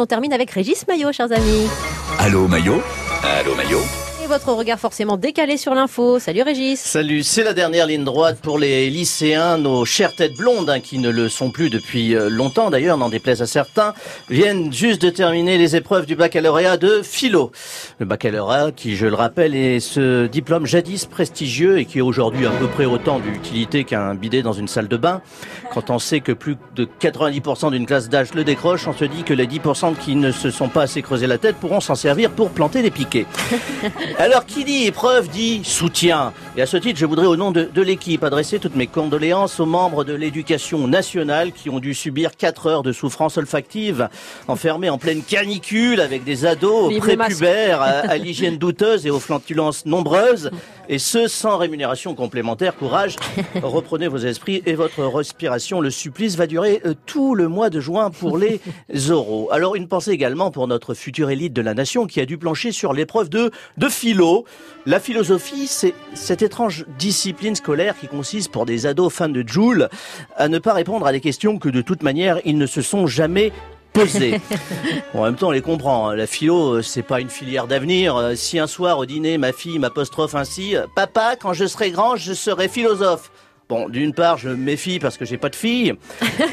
On termine avec Régis Maillot, chers amis. Allô Maillot? Allô Maillot? Votre regard forcément décalé sur l'info. Salut Régis. Salut, c'est la dernière ligne droite pour les lycéens, nos chères têtes blondes, hein, qui ne le sont plus depuis euh, longtemps d'ailleurs, n'en déplaise à certains, viennent juste de terminer les épreuves du baccalauréat de philo. Le baccalauréat qui, je le rappelle, est ce diplôme jadis prestigieux et qui est aujourd'hui à peu près autant d'utilité qu'un bidet dans une salle de bain. Quand on sait que plus de 90% d'une classe d'âge le décroche, on se dit que les 10% qui ne se sont pas assez creusés la tête pourront s'en servir pour planter des piquets. Alors qui dit épreuve dit soutien. Et à ce titre, je voudrais au nom de, de l'équipe adresser toutes mes condoléances aux membres de l'éducation nationale qui ont dû subir 4 heures de souffrance olfactive, enfermés en pleine canicule avec des ados prépubères à, à l'hygiène douteuse et aux flantulences nombreuses, et ce sans rémunération complémentaire. Courage, reprenez vos esprits et votre respiration. Le supplice va durer euh, tout le mois de juin pour les oraux. Alors une pensée également pour notre future élite de la nation qui a dû plancher sur l'épreuve de, de philo. La philosophie, c'est cette étrange discipline scolaire qui consiste pour des ados fans de Joule à ne pas répondre à des questions que de toute manière ils ne se sont jamais posées. Bon, en même temps, on les comprend. hein. La philo, euh, c'est pas une filière d'avenir. Euh, Si un soir au dîner, ma fille m'apostrophe ainsi, euh, papa, quand je serai grand, je serai philosophe. Bon, d'une part, je me méfie parce que j'ai pas de fille.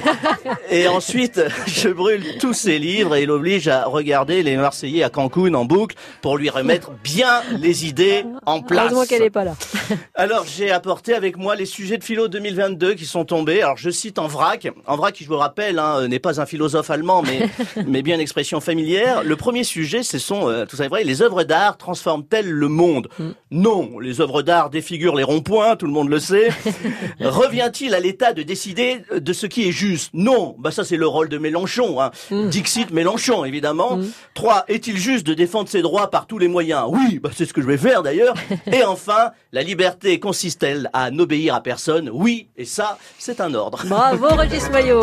Et ensuite, je brûle tous ses livres et l'oblige à regarder les Marseillais à Cancun en boucle pour lui remettre bien les idées en place. Heureusement qu'elle est pas là. Alors j'ai apporté avec moi les sujets de philo 2022 qui sont tombés. Alors je cite en vrac. En vrac, qui je vous rappelle, hein, n'est pas un philosophe allemand, mais mais bien une expression familière. Le premier sujet, ce sont, euh, tout ça est vrai, les œuvres d'art transforment-elles le monde? Non, les œuvres d'art défigurent les ronds-points, tout le monde le sait. Revient-il à l'État de décider de ce qui est juste? Non, bah ça c'est le rôle de Mélenchon. Hein. Dixit Mélenchon, évidemment. Trois, est-il juste de défendre ses droits par tous les moyens? Oui, bah c'est ce que je vais faire d'ailleurs. Et enfin, la liberté consiste-t-elle à n'obéir à personne? Oui, et ça, c'est un ordre. Bravo Régis Maillot.